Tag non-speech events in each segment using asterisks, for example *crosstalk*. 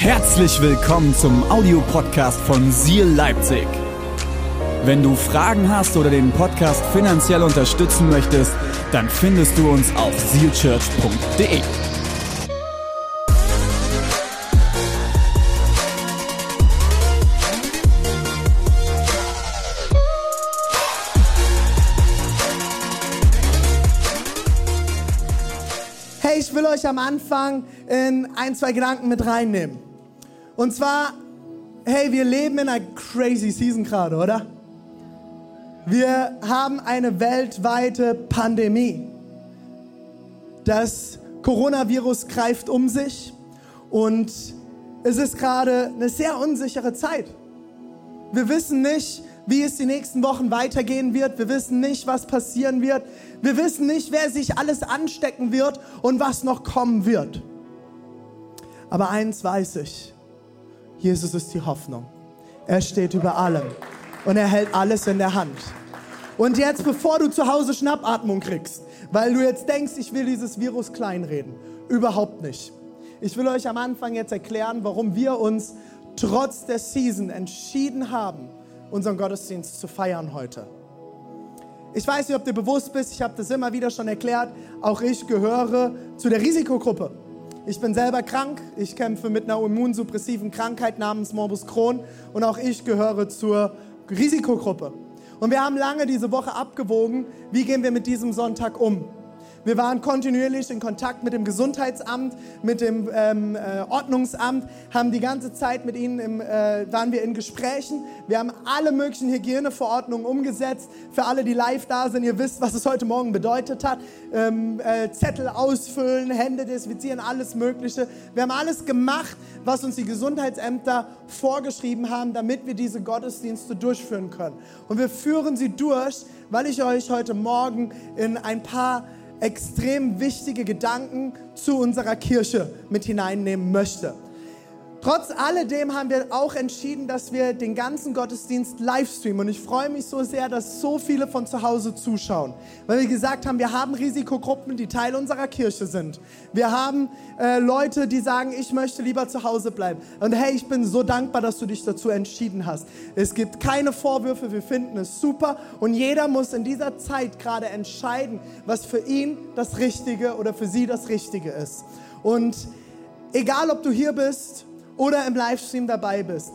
Herzlich willkommen zum Audiopodcast von Seal Leipzig. Wenn du Fragen hast oder den Podcast finanziell unterstützen möchtest, dann findest du uns auf sealchurch.de. Hey, ich will euch am Anfang in ein, zwei Gedanken mit reinnehmen. Und zwar, hey, wir leben in einer crazy Season gerade, oder? Wir haben eine weltweite Pandemie. Das Coronavirus greift um sich und es ist gerade eine sehr unsichere Zeit. Wir wissen nicht, wie es die nächsten Wochen weitergehen wird. Wir wissen nicht, was passieren wird. Wir wissen nicht, wer sich alles anstecken wird und was noch kommen wird. Aber eins weiß ich. Jesus ist die Hoffnung. Er steht über allem und er hält alles in der Hand. Und jetzt, bevor du zu Hause Schnappatmung kriegst, weil du jetzt denkst, ich will dieses Virus kleinreden, überhaupt nicht. Ich will euch am Anfang jetzt erklären, warum wir uns trotz der Season entschieden haben, unseren Gottesdienst zu feiern heute. Ich weiß nicht, ob du bewusst bist, ich habe das immer wieder schon erklärt, auch ich gehöre zu der Risikogruppe. Ich bin selber krank, ich kämpfe mit einer immunsuppressiven Krankheit namens Morbus Crohn und auch ich gehöre zur Risikogruppe. Und wir haben lange diese Woche abgewogen, wie gehen wir mit diesem Sonntag um. Wir waren kontinuierlich in Kontakt mit dem Gesundheitsamt, mit dem ähm, äh, Ordnungsamt, haben die ganze Zeit mit ihnen, im, äh, waren wir in Gesprächen. Wir haben alle möglichen Hygieneverordnungen umgesetzt. Für alle, die live da sind, ihr wisst, was es heute Morgen bedeutet hat. Ähm, äh, Zettel ausfüllen, Hände desinfizieren, alles Mögliche. Wir haben alles gemacht, was uns die Gesundheitsämter vorgeschrieben haben, damit wir diese Gottesdienste durchführen können. Und wir führen sie durch, weil ich euch heute Morgen in ein paar extrem wichtige Gedanken zu unserer Kirche mit hineinnehmen möchte. Trotz alledem haben wir auch entschieden, dass wir den ganzen Gottesdienst livestreamen. Und ich freue mich so sehr, dass so viele von zu Hause zuschauen. Weil wir gesagt haben, wir haben Risikogruppen, die Teil unserer Kirche sind. Wir haben äh, Leute, die sagen, ich möchte lieber zu Hause bleiben. Und hey, ich bin so dankbar, dass du dich dazu entschieden hast. Es gibt keine Vorwürfe, wir finden es super. Und jeder muss in dieser Zeit gerade entscheiden, was für ihn das Richtige oder für sie das Richtige ist. Und egal, ob du hier bist oder im Livestream dabei bist.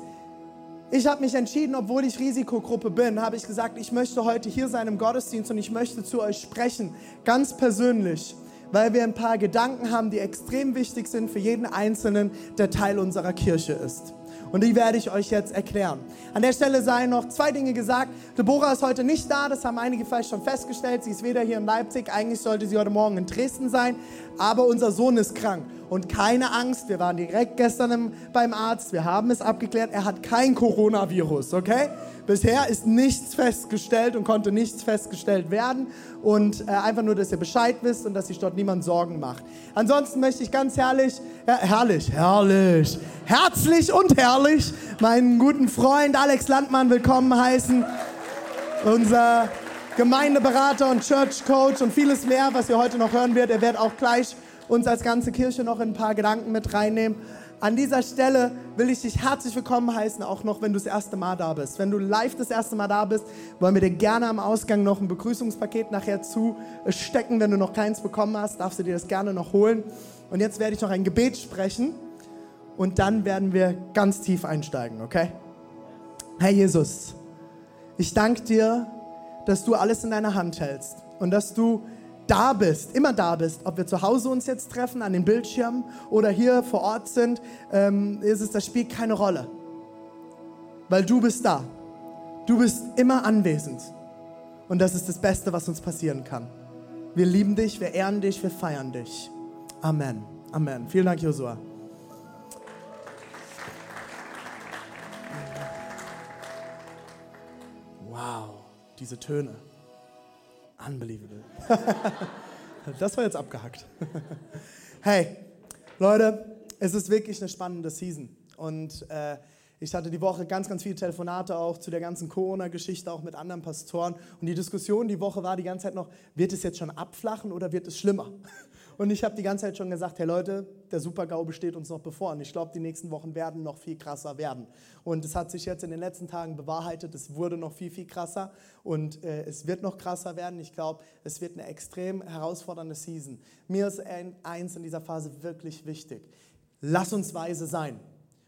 Ich habe mich entschieden, obwohl ich Risikogruppe bin, habe ich gesagt, ich möchte heute hier sein im Gottesdienst und ich möchte zu euch sprechen, ganz persönlich, weil wir ein paar Gedanken haben, die extrem wichtig sind für jeden Einzelnen, der Teil unserer Kirche ist. Und die werde ich euch jetzt erklären. An der Stelle seien noch zwei Dinge gesagt. Deborah ist heute nicht da, das haben einige vielleicht schon festgestellt. Sie ist weder hier in Leipzig, eigentlich sollte sie heute Morgen in Dresden sein, aber unser Sohn ist krank. Und keine Angst, wir waren direkt gestern im, beim Arzt, wir haben es abgeklärt, er hat kein Coronavirus, okay? Bisher ist nichts festgestellt und konnte nichts festgestellt werden. Und äh, einfach nur, dass ihr Bescheid wisst und dass sich dort niemand Sorgen macht. Ansonsten möchte ich ganz herrlich, ja, herrlich, herrlich, herzlich und herrlich meinen guten Freund Alex Landmann willkommen heißen. Unser Gemeindeberater und Church Coach und vieles mehr, was ihr heute noch hören werdet. Er wird auch gleich uns als ganze Kirche noch in ein paar Gedanken mit reinnehmen. An dieser Stelle will ich dich herzlich willkommen heißen, auch noch wenn du das erste Mal da bist. Wenn du live das erste Mal da bist, wollen wir dir gerne am Ausgang noch ein Begrüßungspaket nachher zustecken. Wenn du noch keins bekommen hast, darfst du dir das gerne noch holen. Und jetzt werde ich noch ein Gebet sprechen und dann werden wir ganz tief einsteigen, okay? Herr Jesus, ich danke dir, dass du alles in deiner Hand hältst und dass du da bist, immer da bist, ob wir zu Hause uns jetzt treffen an den Bildschirmen oder hier vor Ort sind, ähm, ist es, das spielt keine Rolle. Weil du bist da. Du bist immer anwesend. Und das ist das Beste, was uns passieren kann. Wir lieben dich, wir ehren dich, wir feiern dich. Amen. Amen. Vielen Dank, Josua. Wow, diese Töne. Unbelievable. *laughs* das war jetzt abgehackt. *laughs* hey, Leute, es ist wirklich eine spannende Season. Und äh, ich hatte die Woche ganz, ganz viele Telefonate auch zu der ganzen Corona-Geschichte, auch mit anderen Pastoren. Und die Diskussion die Woche war die ganze Zeit noch, wird es jetzt schon abflachen oder wird es schlimmer? *laughs* Und ich habe die ganze Zeit schon gesagt, hey Leute, der Super-GAU besteht uns noch bevor. Und ich glaube, die nächsten Wochen werden noch viel krasser werden. Und es hat sich jetzt in den letzten Tagen bewahrheitet, es wurde noch viel, viel krasser. Und äh, es wird noch krasser werden. Ich glaube, es wird eine extrem herausfordernde Season. Mir ist ein, eins in dieser Phase wirklich wichtig. Lass uns weise sein.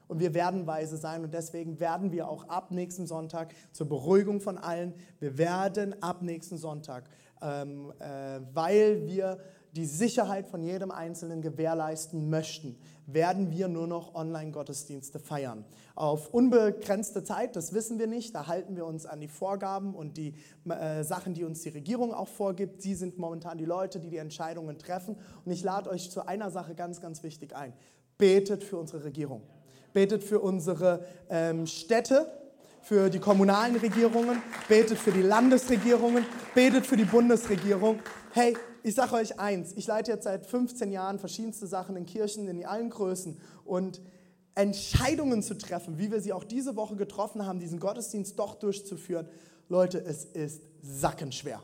Und wir werden weise sein und deswegen werden wir auch ab nächsten Sonntag zur Beruhigung von allen, wir werden ab nächsten Sonntag, ähm, äh, weil wir die Sicherheit von jedem Einzelnen gewährleisten möchten, werden wir nur noch Online-Gottesdienste feiern. Auf unbegrenzte Zeit, das wissen wir nicht, da halten wir uns an die Vorgaben und die äh, Sachen, die uns die Regierung auch vorgibt. Sie sind momentan die Leute, die die Entscheidungen treffen. Und ich lade euch zu einer Sache ganz, ganz wichtig ein. Betet für unsere Regierung. Betet für unsere ähm, Städte, für die kommunalen Regierungen, betet für die Landesregierungen, betet für die Bundesregierung. Hey, ich sage euch eins, ich leite jetzt seit 15 Jahren verschiedenste Sachen in Kirchen in allen Größen und Entscheidungen zu treffen, wie wir sie auch diese Woche getroffen haben, diesen Gottesdienst doch durchzuführen, Leute, es ist sackenschwer.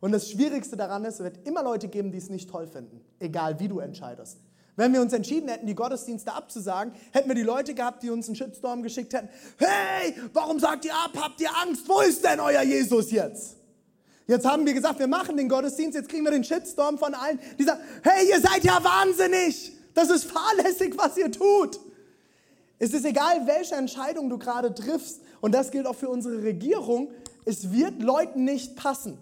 Und das Schwierigste daran ist, es wird immer Leute geben, die es nicht toll finden, egal wie du entscheidest. Wenn wir uns entschieden hätten, die Gottesdienste abzusagen, hätten wir die Leute gehabt, die uns einen Shitstorm geschickt hätten. Hey, warum sagt ihr ab? Habt ihr Angst? Wo ist denn euer Jesus jetzt? Jetzt haben wir gesagt, wir machen den Gottesdienst, jetzt kriegen wir den Shitstorm von allen, die sagen, hey, ihr seid ja wahnsinnig. Das ist fahrlässig, was ihr tut. Es ist egal, welche Entscheidung du gerade triffst, und das gilt auch für unsere Regierung, es wird Leuten nicht passen.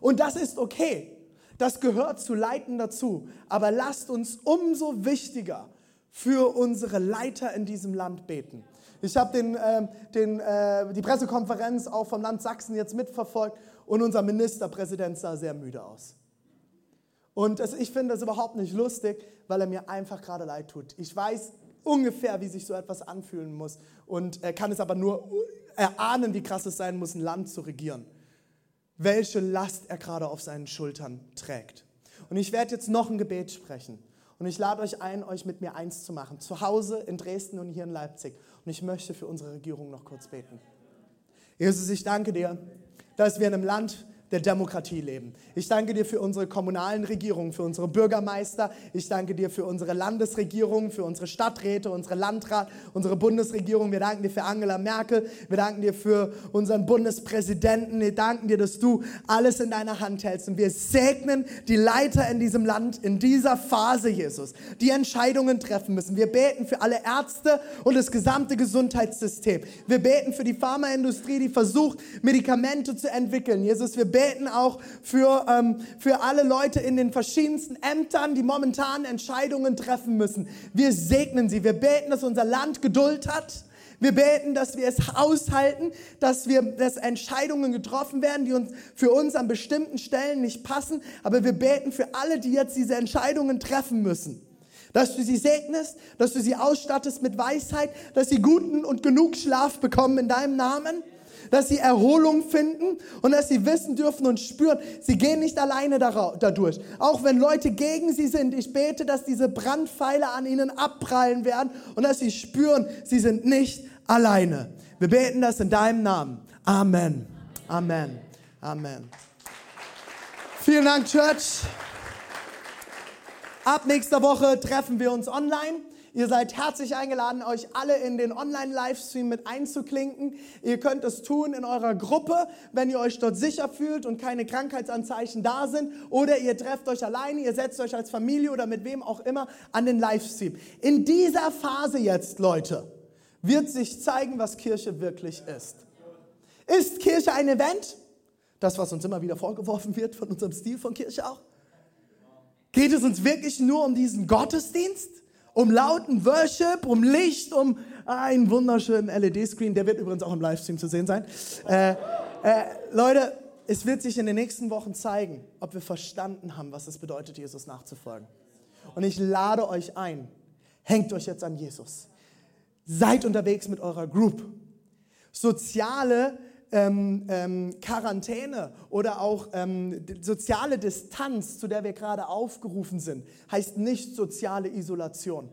Und das ist okay. Das gehört zu Leiten dazu. Aber lasst uns umso wichtiger für unsere Leiter in diesem Land beten. Ich habe den, äh, den, äh, die Pressekonferenz auch vom Land Sachsen jetzt mitverfolgt und unser Ministerpräsident sah sehr müde aus. Und das, ich finde das überhaupt nicht lustig, weil er mir einfach gerade leid tut. Ich weiß ungefähr, wie sich so etwas anfühlen muss und er kann es aber nur erahnen, wie krass es sein muss, ein Land zu regieren welche Last er gerade auf seinen Schultern trägt. Und ich werde jetzt noch ein Gebet sprechen. Und ich lade euch ein, euch mit mir eins zu machen. Zu Hause in Dresden und hier in Leipzig. Und ich möchte für unsere Regierung noch kurz beten. Jesus, ich danke dir, dass wir in einem Land der Demokratie leben. Ich danke dir für unsere kommunalen Regierungen, für unsere Bürgermeister. Ich danke dir für unsere Landesregierung, für unsere Stadträte, unsere Landrat, unsere Bundesregierung. Wir danken dir für Angela Merkel. Wir danken dir für unseren Bundespräsidenten. Wir danken dir, dass du alles in deiner Hand hältst. Und wir segnen die Leiter in diesem Land in dieser Phase, Jesus, die Entscheidungen treffen müssen. Wir beten für alle Ärzte und das gesamte Gesundheitssystem. Wir beten für die Pharmaindustrie, die versucht, Medikamente zu entwickeln. Jesus, wir beten beten auch für, ähm, für alle Leute in den verschiedensten Ämtern, die momentan Entscheidungen treffen müssen. Wir segnen sie. Wir beten, dass unser Land Geduld hat. Wir beten, dass wir es aushalten, dass wir, dass Entscheidungen getroffen werden, die uns für uns an bestimmten Stellen nicht passen. Aber wir beten für alle, die jetzt diese Entscheidungen treffen müssen. Dass du sie segnest, dass du sie ausstattest mit Weisheit, dass sie guten und genug Schlaf bekommen in deinem Namen dass sie Erholung finden und dass sie wissen dürfen und spüren, sie gehen nicht alleine dadurch. Auch wenn Leute gegen sie sind, ich bete, dass diese Brandpfeile an ihnen abprallen werden und dass sie spüren, sie sind nicht alleine. Wir beten das in deinem Namen. Amen. Amen. Amen. Vielen Dank, Church. Ab nächster Woche treffen wir uns online. Ihr seid herzlich eingeladen, euch alle in den Online-Livestream mit einzuklinken. Ihr könnt es tun in eurer Gruppe, wenn ihr euch dort sicher fühlt und keine Krankheitsanzeichen da sind. Oder ihr trefft euch alleine, ihr setzt euch als Familie oder mit wem auch immer an den Livestream. In dieser Phase jetzt, Leute, wird sich zeigen, was Kirche wirklich ist. Ist Kirche ein Event? Das, was uns immer wieder vorgeworfen wird von unserem Stil von Kirche auch. Geht es uns wirklich nur um diesen Gottesdienst? Um lauten Worship, um Licht, um einen wunderschönen LED-Screen. Der wird übrigens auch im Livestream zu sehen sein. Äh, äh, Leute, es wird sich in den nächsten Wochen zeigen, ob wir verstanden haben, was es bedeutet, Jesus nachzufolgen. Und ich lade euch ein, hängt euch jetzt an Jesus. Seid unterwegs mit eurer Group. Soziale ähm, ähm, Quarantäne oder auch ähm, soziale Distanz, zu der wir gerade aufgerufen sind, heißt nicht soziale Isolation.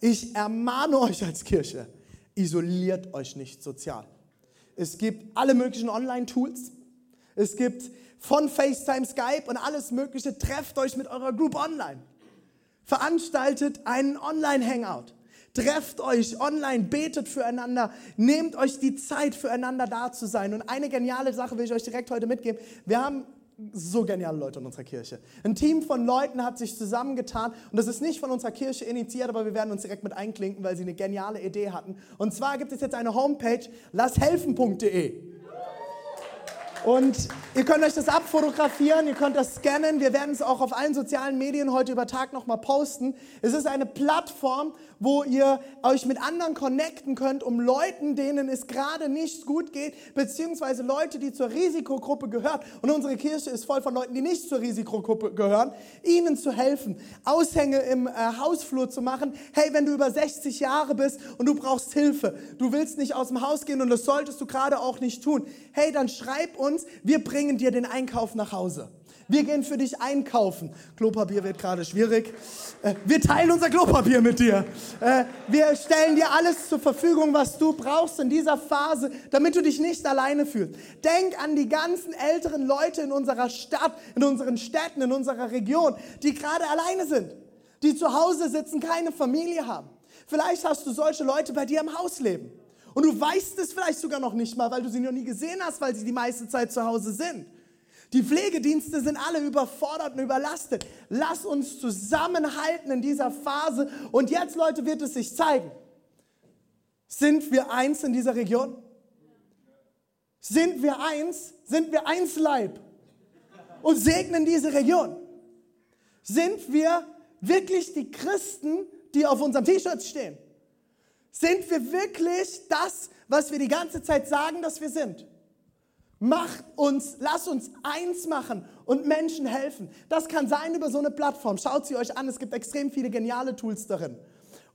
Ich ermahne euch als Kirche, isoliert euch nicht sozial. Es gibt alle möglichen Online-Tools. Es gibt von FaceTime, Skype und alles Mögliche. Trefft euch mit eurer Group online. Veranstaltet einen Online-Hangout. Trefft euch online, betet füreinander, nehmt euch die Zeit füreinander da zu sein. Und eine geniale Sache will ich euch direkt heute mitgeben. Wir haben so geniale Leute in unserer Kirche. Ein Team von Leuten hat sich zusammengetan und das ist nicht von unserer Kirche initiiert, aber wir werden uns direkt mit einklinken, weil sie eine geniale Idee hatten. Und zwar gibt es jetzt eine Homepage, lasshelfen.de. Und ihr könnt euch das abfotografieren, ihr könnt das scannen. Wir werden es auch auf allen sozialen Medien heute über Tag nochmal posten. Es ist eine Plattform, wo ihr euch mit anderen connecten könnt, um Leuten, denen es gerade nicht gut geht, beziehungsweise Leute, die zur Risikogruppe gehören. Und unsere Kirche ist voll von Leuten, die nicht zur Risikogruppe gehören, ihnen zu helfen, Aushänge im äh, Hausflur zu machen. Hey, wenn du über 60 Jahre bist und du brauchst Hilfe, du willst nicht aus dem Haus gehen und das solltest du gerade auch nicht tun. Hey, dann schreib uns uns, wir bringen dir den Einkauf nach Hause. Wir gehen für dich einkaufen. Klopapier wird gerade schwierig. Äh, wir teilen unser Klopapier mit dir. Äh, wir stellen dir alles zur Verfügung, was du brauchst in dieser Phase, damit du dich nicht alleine fühlst. Denk an die ganzen älteren Leute in unserer Stadt, in unseren Städten, in unserer Region, die gerade alleine sind, die zu Hause sitzen, keine Familie haben. Vielleicht hast du solche Leute bei dir im Haus leben. Und du weißt es vielleicht sogar noch nicht mal, weil du sie noch nie gesehen hast, weil sie die meiste Zeit zu Hause sind. Die Pflegedienste sind alle überfordert und überlastet. Lass uns zusammenhalten in dieser Phase. Und jetzt, Leute, wird es sich zeigen. Sind wir eins in dieser Region? Sind wir eins? Sind wir eins Leib? Und segnen diese Region? Sind wir wirklich die Christen, die auf unserem T-Shirt stehen? Sind wir wirklich das, was wir die ganze Zeit sagen, dass wir sind? Macht uns, lass uns eins machen und Menschen helfen. Das kann sein über so eine Plattform. Schaut sie euch an, es gibt extrem viele geniale Tools darin.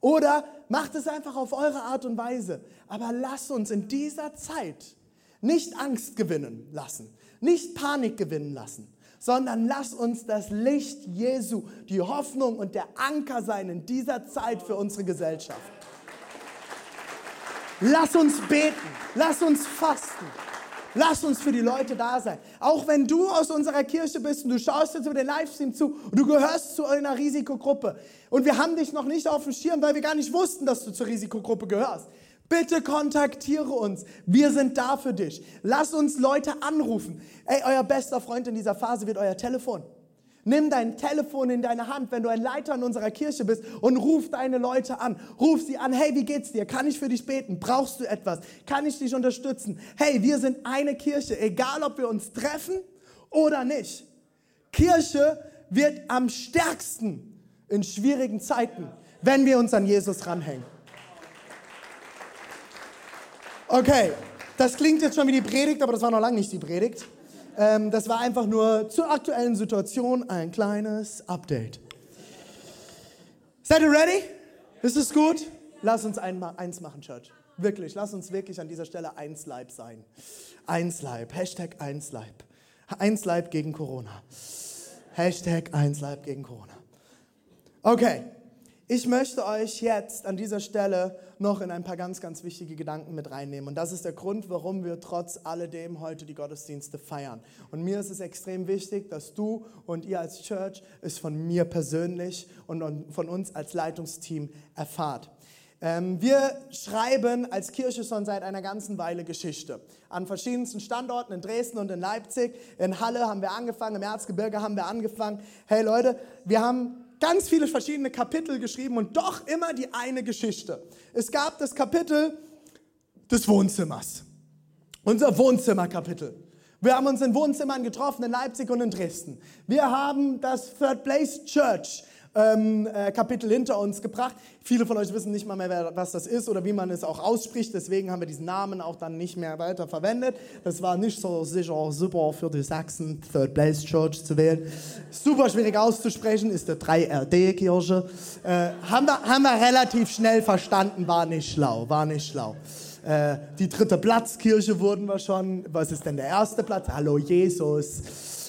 Oder macht es einfach auf eure Art und Weise. Aber lasst uns in dieser Zeit nicht Angst gewinnen lassen, nicht Panik gewinnen lassen, sondern lasst uns das Licht Jesu, die Hoffnung und der Anker sein in dieser Zeit für unsere Gesellschaft. Lass uns beten. Lass uns fasten. Lass uns für die Leute da sein. Auch wenn du aus unserer Kirche bist und du schaust jetzt über den Livestream zu und du gehörst zu einer Risikogruppe und wir haben dich noch nicht auf dem Schirm, weil wir gar nicht wussten, dass du zur Risikogruppe gehörst. Bitte kontaktiere uns. Wir sind da für dich. Lass uns Leute anrufen. Ey, euer bester Freund in dieser Phase wird euer Telefon. Nimm dein Telefon in deine Hand, wenn du ein Leiter in unserer Kirche bist und ruf deine Leute an. Ruf sie an. Hey, wie geht's dir? Kann ich für dich beten? Brauchst du etwas? Kann ich dich unterstützen? Hey, wir sind eine Kirche, egal ob wir uns treffen oder nicht. Kirche wird am stärksten in schwierigen Zeiten, wenn wir uns an Jesus ranhängen. Okay, das klingt jetzt schon wie die Predigt, aber das war noch lange nicht die Predigt. Ähm, das war einfach nur zur aktuellen Situation ein kleines Update. Seid ihr ready? Ist es gut? Lass uns ein, eins machen, Church. Wirklich, lass uns wirklich an dieser Stelle eins Leib sein. Eins Leib. Hashtag eins Leib. Eins Leib gegen Corona. Hashtag eins Leib gegen Corona. Okay, ich möchte euch jetzt an dieser Stelle noch in ein paar ganz, ganz wichtige Gedanken mit reinnehmen. Und das ist der Grund, warum wir trotz alledem heute die Gottesdienste feiern. Und mir ist es extrem wichtig, dass du und ihr als Church es von mir persönlich und von uns als Leitungsteam erfahrt. Ähm, wir schreiben als Kirche schon seit einer ganzen Weile Geschichte. An verschiedensten Standorten in Dresden und in Leipzig. In Halle haben wir angefangen, im Erzgebirge haben wir angefangen. Hey Leute, wir haben ganz viele verschiedene Kapitel geschrieben und doch immer die eine Geschichte. Es gab das Kapitel des Wohnzimmers. Unser Wohnzimmerkapitel. Wir haben uns in Wohnzimmern getroffen in Leipzig und in Dresden. Wir haben das Third Place Church ähm, äh, Kapitel hinter uns gebracht. Viele von euch wissen nicht mal mehr, was das ist oder wie man es auch ausspricht. Deswegen haben wir diesen Namen auch dann nicht mehr weiter verwendet. Das war nicht so sicher super für die Sachsen Third Place Church zu wählen. Super schwierig auszusprechen, ist der 3RD-Kirche. Äh, haben, wir, haben wir relativ schnell verstanden, war nicht schlau, war nicht schlau. Äh, die dritte Platzkirche wurden wir schon. Was ist denn der erste Platz? Hallo Jesus.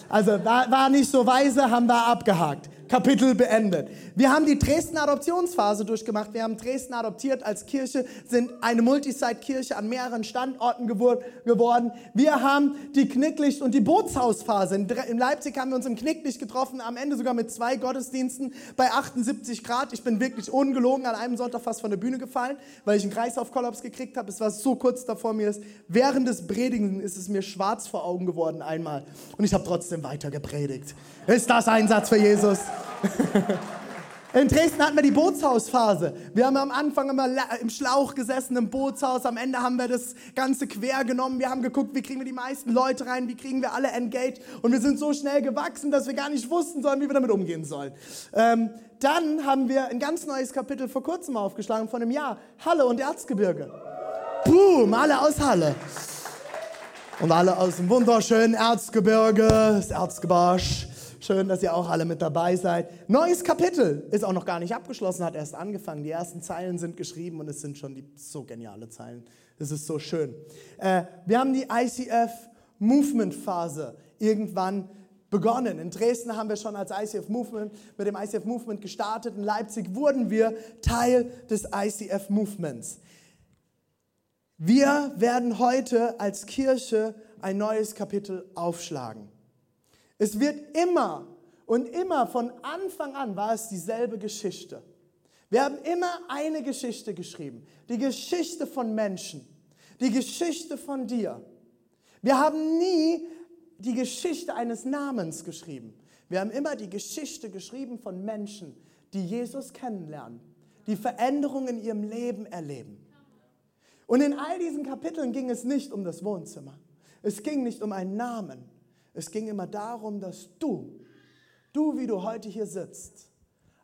Also war, war nicht so weise, haben wir abgehakt. Kapitel beendet. Wir haben die Dresden Adoptionsphase durchgemacht. Wir haben Dresden adoptiert als Kirche, sind eine Multisite-Kirche an mehreren Standorten geworden. Wir haben die Knicklicht- und die Bootshausphase. In Leipzig haben wir uns im Knicklicht getroffen, am Ende sogar mit zwei Gottesdiensten bei 78 Grad. Ich bin wirklich ungelogen an einem Sonntag fast von der Bühne gefallen, weil ich einen Kreislaufkollaps gekriegt habe. Es war so kurz davor mir ist. Während des Predigen ist es mir schwarz vor Augen geworden einmal. Und ich habe trotzdem weiter gepredigt. Ist das Einsatz für Jesus? *laughs* In Dresden hatten wir die Bootshausphase. Wir haben am Anfang immer im Schlauch gesessen, im Bootshaus. Am Ende haben wir das Ganze quer genommen. Wir haben geguckt, wie kriegen wir die meisten Leute rein, wie kriegen wir alle engaged. Und wir sind so schnell gewachsen, dass wir gar nicht wussten sollen, wie wir damit umgehen sollen. Ähm, dann haben wir ein ganz neues Kapitel vor kurzem aufgeschlagen, von einem Jahr. Halle und Erzgebirge. Boom, alle aus Halle. Und alle aus dem wunderschönen Erzgebirge, das Erzgebirge. Schön, dass ihr auch alle mit dabei seid. Neues Kapitel ist auch noch gar nicht abgeschlossen, hat erst angefangen. Die ersten Zeilen sind geschrieben und es sind schon die so geniale Zeilen. Es ist so schön. Äh, wir haben die ICF Movement Phase irgendwann begonnen. In Dresden haben wir schon als ICF Movement mit dem ICF Movement gestartet. In Leipzig wurden wir Teil des ICF Movements. Wir werden heute als Kirche ein neues Kapitel aufschlagen. Es wird immer und immer von Anfang an war es dieselbe Geschichte. Wir haben immer eine Geschichte geschrieben. Die Geschichte von Menschen. Die Geschichte von dir. Wir haben nie die Geschichte eines Namens geschrieben. Wir haben immer die Geschichte geschrieben von Menschen, die Jesus kennenlernen, die Veränderungen in ihrem Leben erleben. Und in all diesen Kapiteln ging es nicht um das Wohnzimmer. Es ging nicht um einen Namen. Es ging immer darum, dass du, du, wie du heute hier sitzt,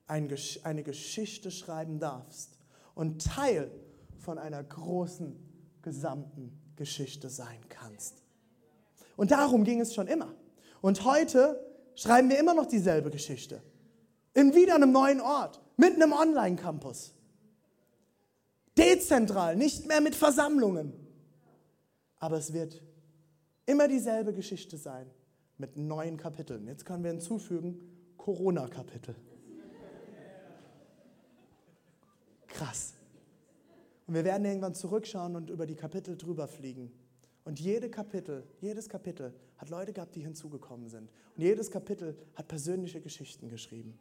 eine Geschichte schreiben darfst und Teil von einer großen, gesamten Geschichte sein kannst. Und darum ging es schon immer. Und heute schreiben wir immer noch dieselbe Geschichte. In wieder einem neuen Ort, mit einem Online-Campus. Dezentral, nicht mehr mit Versammlungen. Aber es wird immer dieselbe Geschichte sein mit neuen Kapiteln. Jetzt können wir hinzufügen, Corona-Kapitel. Krass. Und wir werden irgendwann zurückschauen und über die Kapitel drüber fliegen. Und jede Kapitel, jedes Kapitel hat Leute gehabt, die hinzugekommen sind. Und jedes Kapitel hat persönliche Geschichten geschrieben.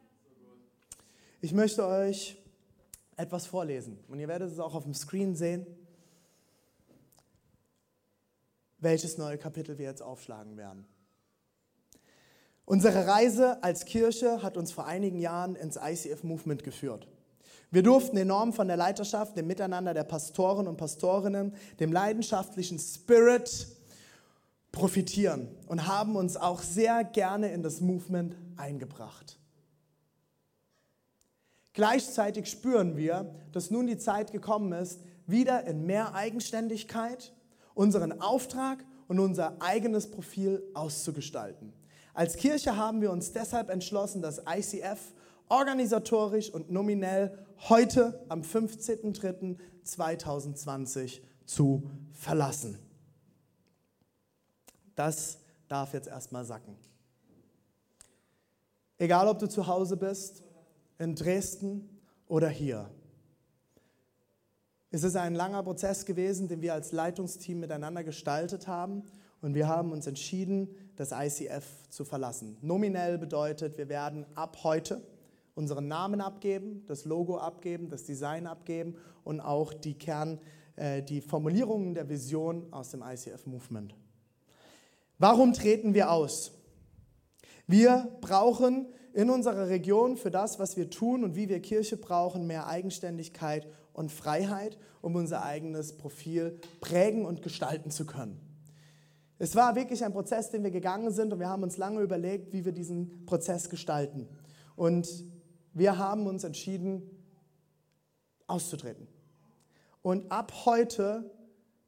Ich möchte euch etwas vorlesen. Und ihr werdet es auch auf dem Screen sehen, welches neue Kapitel wir jetzt aufschlagen werden. Unsere Reise als Kirche hat uns vor einigen Jahren ins ICF-Movement geführt. Wir durften enorm von der Leiterschaft, dem Miteinander der Pastoren und Pastorinnen, dem leidenschaftlichen Spirit profitieren und haben uns auch sehr gerne in das Movement eingebracht. Gleichzeitig spüren wir, dass nun die Zeit gekommen ist, wieder in mehr Eigenständigkeit unseren Auftrag und unser eigenes Profil auszugestalten. Als Kirche haben wir uns deshalb entschlossen, das ICF organisatorisch und nominell heute am 15.03.2020 zu verlassen. Das darf jetzt erstmal sacken. Egal, ob du zu Hause bist, in Dresden oder hier. Es ist ein langer Prozess gewesen, den wir als Leitungsteam miteinander gestaltet haben und wir haben uns entschieden, das ICF zu verlassen. Nominell bedeutet, wir werden ab heute unseren Namen abgeben, das Logo abgeben, das Design abgeben und auch die Kern, äh, die Formulierungen der Vision aus dem ICF Movement. Warum treten wir aus? Wir brauchen in unserer Region für das, was wir tun und wie wir Kirche brauchen, mehr Eigenständigkeit und Freiheit, um unser eigenes Profil prägen und gestalten zu können. Es war wirklich ein Prozess, den wir gegangen sind und wir haben uns lange überlegt, wie wir diesen Prozess gestalten. Und wir haben uns entschieden, auszutreten. Und ab heute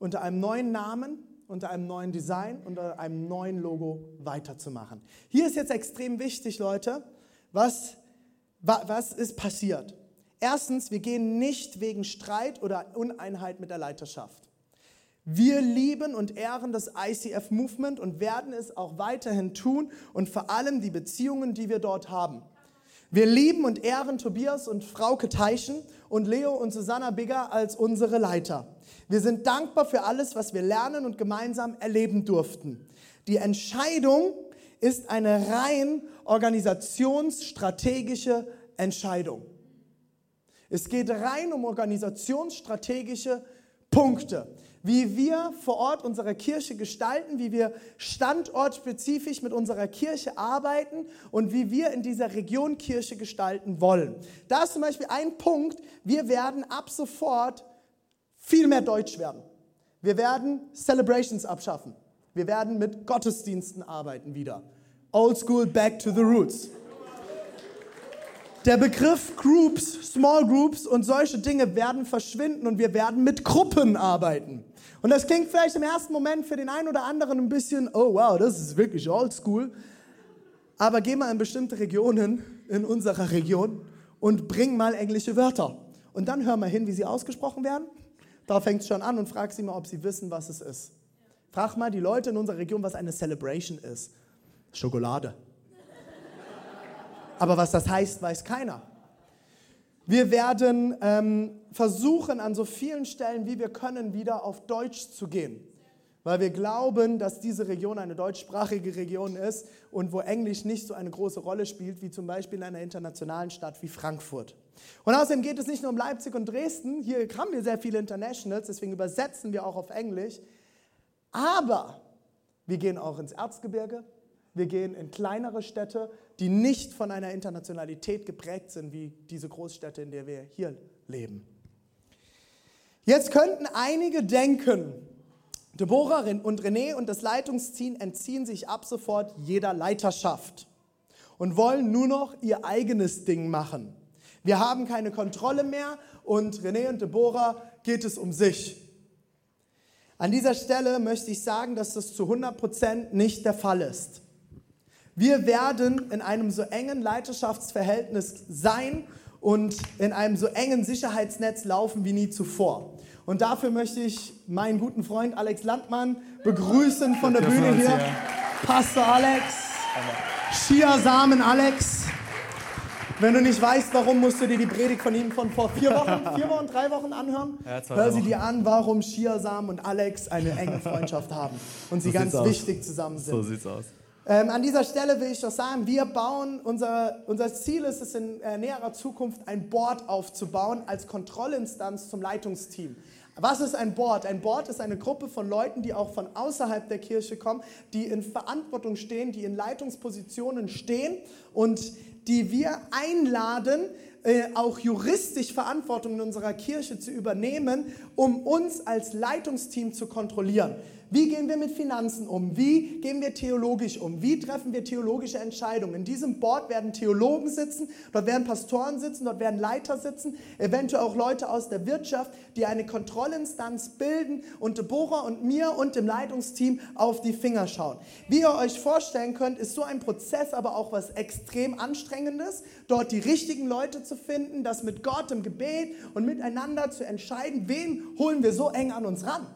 unter einem neuen Namen, unter einem neuen Design, unter einem neuen Logo weiterzumachen. Hier ist jetzt extrem wichtig, Leute, was, was ist passiert? Erstens, wir gehen nicht wegen Streit oder Uneinheit mit der Leiterschaft. Wir lieben und ehren das ICF-Movement und werden es auch weiterhin tun und vor allem die Beziehungen, die wir dort haben. Wir lieben und ehren Tobias und Frauke Teichen und Leo und Susanna Bigger als unsere Leiter. Wir sind dankbar für alles, was wir lernen und gemeinsam erleben durften. Die Entscheidung ist eine rein organisationsstrategische Entscheidung. Es geht rein um organisationsstrategische Punkte wie wir vor Ort unsere Kirche gestalten, wie wir standortspezifisch mit unserer Kirche arbeiten und wie wir in dieser Region Kirche gestalten wollen. Da ist zum Beispiel ein Punkt, wir werden ab sofort viel mehr Deutsch werden. Wir werden Celebrations abschaffen. Wir werden mit Gottesdiensten arbeiten wieder. Old School, back to the roots. Der Begriff Groups, Small Groups und solche Dinge werden verschwinden und wir werden mit Gruppen arbeiten. Und das klingt vielleicht im ersten Moment für den einen oder anderen ein bisschen, oh wow, das ist wirklich oldschool. Aber geh mal in bestimmte Regionen in unserer Region und bring mal englische Wörter. Und dann hör mal hin, wie sie ausgesprochen werden. Da fängt es schon an und frag sie mal, ob sie wissen, was es ist. Frag mal die Leute in unserer Region, was eine Celebration ist. Schokolade. Aber was das heißt, weiß keiner. Wir werden ähm, versuchen, an so vielen Stellen, wie wir können, wieder auf Deutsch zu gehen. Weil wir glauben, dass diese Region eine deutschsprachige Region ist und wo Englisch nicht so eine große Rolle spielt, wie zum Beispiel in einer internationalen Stadt wie Frankfurt. Und außerdem geht es nicht nur um Leipzig und Dresden. Hier haben wir sehr viele Internationals, deswegen übersetzen wir auch auf Englisch. Aber wir gehen auch ins Erzgebirge, wir gehen in kleinere Städte, die nicht von einer Internationalität geprägt sind, wie diese Großstädte, in der wir hier leben. Jetzt könnten einige denken, Deborah und René und das Leitungsteam entziehen sich ab sofort jeder Leiterschaft und wollen nur noch ihr eigenes Ding machen. Wir haben keine Kontrolle mehr und René und Deborah geht es um sich. An dieser Stelle möchte ich sagen, dass das zu 100% nicht der Fall ist. Wir werden in einem so engen Leiterschaftsverhältnis sein und in einem so engen Sicherheitsnetz laufen wie nie zuvor. Und dafür möchte ich meinen guten Freund Alex Landmann begrüßen von der Bühne hier. Pastor Alex, Chiasamen Alex. Wenn du nicht weißt, warum, musst du dir die Predigt von ihm von vor vier Wochen, *laughs* vier Wochen, drei Wochen anhören. Ja, Hör sie dir an, warum Chiasamen und Alex eine enge Freundschaft haben und sie so ganz wichtig zusammen sind. So sieht's aus. Ähm, an dieser Stelle will ich doch sagen, wir bauen, unser, unser Ziel ist es in äh, näherer Zukunft ein Board aufzubauen als Kontrollinstanz zum Leitungsteam. Was ist ein Board? Ein Board ist eine Gruppe von Leuten, die auch von außerhalb der Kirche kommen, die in Verantwortung stehen, die in Leitungspositionen stehen und die wir einladen, äh, auch juristisch Verantwortung in unserer Kirche zu übernehmen, um uns als Leitungsteam zu kontrollieren. Wie gehen wir mit Finanzen um? Wie gehen wir theologisch um? Wie treffen wir theologische Entscheidungen? In diesem Board werden Theologen sitzen, dort werden Pastoren sitzen, dort werden Leiter sitzen, eventuell auch Leute aus der Wirtschaft, die eine Kontrollinstanz bilden und Deborah und mir und dem Leitungsteam auf die Finger schauen. Wie ihr euch vorstellen könnt, ist so ein Prozess aber auch was extrem anstrengendes, dort die richtigen Leute zu finden, das mit Gott im Gebet und miteinander zu entscheiden, wen holen wir so eng an uns ran.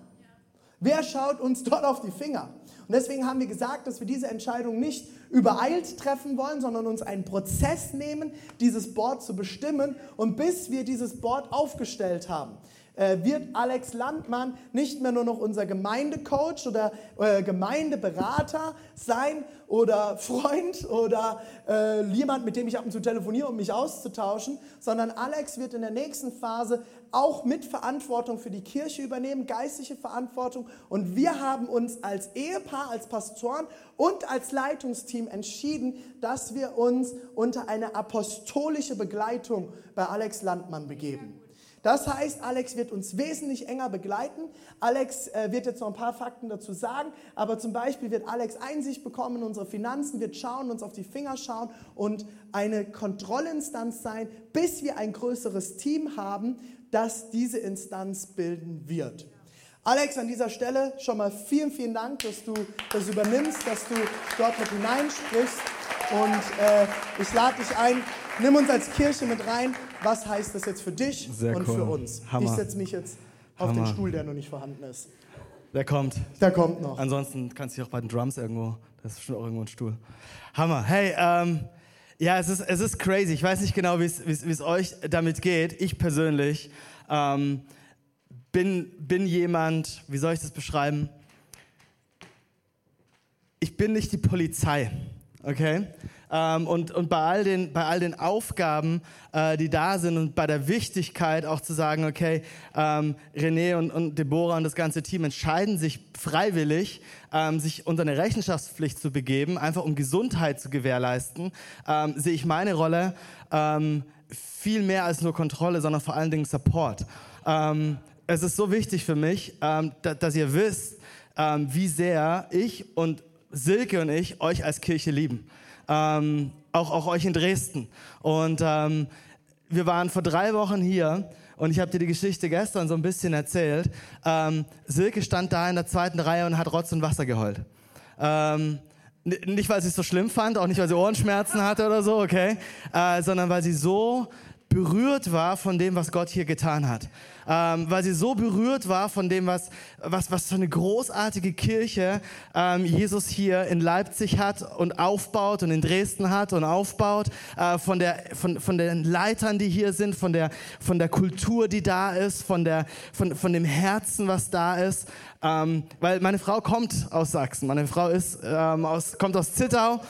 Wer schaut uns dort auf die Finger? Und deswegen haben wir gesagt, dass wir diese Entscheidung nicht übereilt treffen wollen, sondern uns einen Prozess nehmen, dieses Board zu bestimmen. Und bis wir dieses Board aufgestellt haben, äh, wird Alex Landmann nicht mehr nur noch unser Gemeindecoach oder äh, Gemeindeberater sein oder *laughs* Freund oder äh, jemand, mit dem ich ab und zu telefoniere, um mich auszutauschen, sondern Alex wird in der nächsten Phase auch mit Verantwortung für die Kirche übernehmen, geistliche Verantwortung. Und wir haben uns als Ehepaar, als Pastoren und als Leitungsteam entschieden, dass wir uns unter eine apostolische Begleitung bei Alex Landmann begeben. Das heißt, Alex wird uns wesentlich enger begleiten. Alex äh, wird jetzt noch ein paar Fakten dazu sagen, aber zum Beispiel wird Alex Einsicht bekommen in unsere Finanzen, wird schauen, uns auf die Finger schauen und eine Kontrollinstanz sein, bis wir ein größeres Team haben, das diese Instanz bilden wird. Alex, an dieser Stelle schon mal vielen, vielen Dank, dass du das übernimmst, dass du dort mit hineinsprichst. Und äh, ich lade dich ein, nimm uns als Kirche mit rein. Was heißt das jetzt für dich Sehr und cool. für uns? Hammer. Ich setze mich jetzt auf Hammer. den Stuhl, der noch nicht vorhanden ist. Der kommt. Der kommt noch. Ansonsten kannst du dich auch bei den Drums irgendwo, das ist auch irgendwo ein Stuhl. Hammer. Hey, ähm, Ja, es ist, es ist crazy. Ich weiß nicht genau, wie es euch damit geht. Ich persönlich ähm, bin, bin jemand, wie soll ich das beschreiben? Ich bin nicht die Polizei, okay? Ähm, und, und bei, all den, bei all den Aufgaben, äh, die da sind und bei der Wichtigkeit auch zu sagen, okay, ähm, René und, und Deborah und das ganze Team entscheiden sich freiwillig, ähm, sich unter eine Rechenschaftspflicht zu begeben, einfach um Gesundheit zu gewährleisten, ähm, sehe ich meine Rolle ähm, viel mehr als nur Kontrolle, sondern vor allen Dingen Support. Ähm, es ist so wichtig für mich, ähm, da, dass ihr wisst, ähm, wie sehr ich und Silke und ich euch als Kirche lieben ähm, auch, auch euch in Dresden. Und ähm, wir waren vor drei Wochen hier und ich habe dir die Geschichte gestern so ein bisschen erzählt. Ähm, Silke stand da in der zweiten Reihe und hat Rotz und Wasser geheult. Ähm, nicht, weil sie es so schlimm fand, auch nicht, weil sie Ohrenschmerzen hatte oder so, okay, äh, sondern weil sie so berührt war von dem, was Gott hier getan hat. Ähm, weil sie so berührt war von dem, was, was, was für eine großartige Kirche ähm, Jesus hier in Leipzig hat und aufbaut und in Dresden hat und aufbaut, äh, von, der, von, von den Leitern, die hier sind, von der, von der Kultur, die da ist, von, der, von, von dem Herzen, was da ist. Ähm, weil meine Frau kommt aus Sachsen, meine Frau ist, ähm, aus, kommt aus Zittau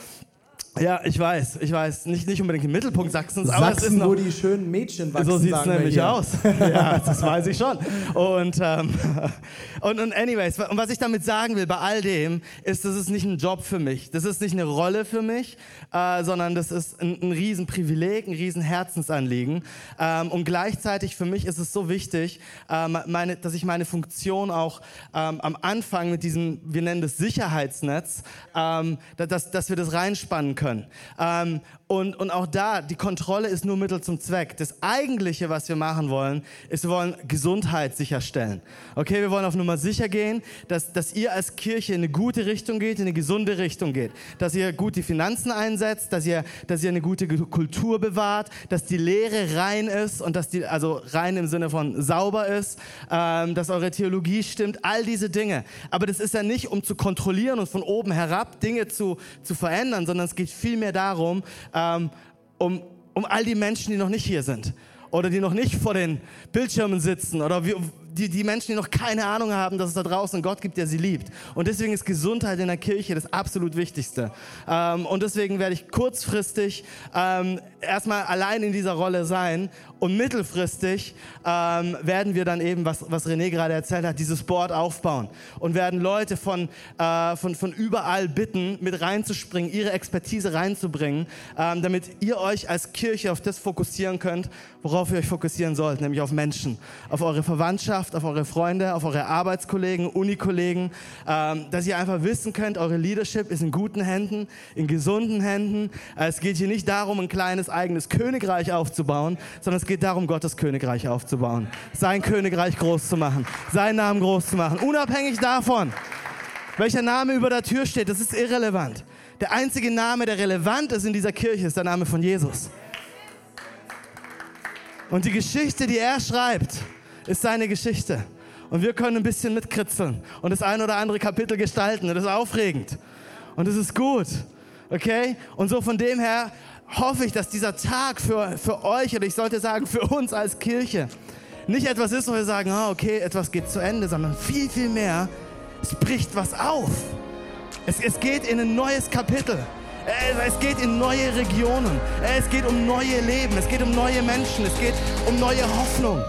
ja, ich weiß, ich weiß. Nicht, nicht unbedingt im Mittelpunkt Sachsens, Sachsen, aber es ist noch, wo die schönen Mädchen wachsen. So sieht es nämlich aus. *laughs* ja, das weiß ich schon. Und, ähm, *laughs* und, und anyways, und was ich damit sagen will bei all dem, ist, das ist nicht ein Job für mich. Das ist nicht eine Rolle für mich, äh, sondern das ist ein, ein Riesenprivileg, ein Riesenherzensanliegen. Ähm, und gleichzeitig für mich ist es so wichtig, ähm, meine, dass ich meine Funktion auch ähm, am Anfang mit diesem, wir nennen das Sicherheitsnetz, ähm, dass, dass wir das reinspannen können. Ähm, und, und auch da, die Kontrolle ist nur Mittel zum Zweck. Das Eigentliche, was wir machen wollen, ist, wir wollen Gesundheit sicherstellen. Okay, wir wollen auf Nummer sicher gehen, dass, dass ihr als Kirche in eine gute Richtung geht, in eine gesunde Richtung geht. Dass ihr gut die Finanzen einsetzt, dass ihr, dass ihr eine gute Kultur bewahrt, dass die Lehre rein ist und dass die, also rein im Sinne von sauber ist, ähm, dass eure Theologie stimmt, all diese Dinge. Aber das ist ja nicht, um zu kontrollieren und von oben herab Dinge zu, zu verändern, sondern es geht vielmehr darum, ähm, um, um all die Menschen, die noch nicht hier sind oder die noch nicht vor den Bildschirmen sitzen oder wie, die, die Menschen, die noch keine Ahnung haben, dass es da draußen Gott gibt, der sie liebt. Und deswegen ist Gesundheit in der Kirche das absolut Wichtigste. Ähm, und deswegen werde ich kurzfristig ähm, erstmal allein in dieser Rolle sein und mittelfristig ähm, werden wir dann eben, was, was René gerade erzählt hat, dieses Board aufbauen und werden Leute von, äh, von, von überall bitten, mit reinzuspringen, ihre Expertise reinzubringen, ähm, damit ihr euch als Kirche auf das fokussieren könnt, worauf ihr euch fokussieren sollt, nämlich auf Menschen, auf eure Verwandtschaft, auf eure Freunde, auf eure Arbeitskollegen, Unikollegen, ähm, dass ihr einfach wissen könnt, eure Leadership ist in guten Händen, in gesunden Händen. Äh, es geht hier nicht darum, ein kleines eigenes Königreich aufzubauen, sondern es geht darum, Gottes Königreich aufzubauen, sein Königreich groß zu machen, seinen Namen groß zu machen, unabhängig davon, welcher Name über der Tür steht, das ist irrelevant. Der einzige Name, der relevant ist in dieser Kirche, ist der Name von Jesus. Und die Geschichte, die er schreibt, ist seine Geschichte. Und wir können ein bisschen mitkritzeln und das ein oder andere Kapitel gestalten. Das ist aufregend. Und das ist gut. Okay? Und so von dem her hoffe ich, dass dieser Tag für, für euch oder ich sollte sagen für uns als Kirche nicht etwas ist, wo wir sagen, oh, okay, etwas geht zu Ende, sondern viel, viel mehr, es bricht was auf. Es, es geht in ein neues Kapitel. Es geht in neue Regionen. Es geht um neue Leben. Es geht um neue Menschen. Es geht um neue Hoffnung.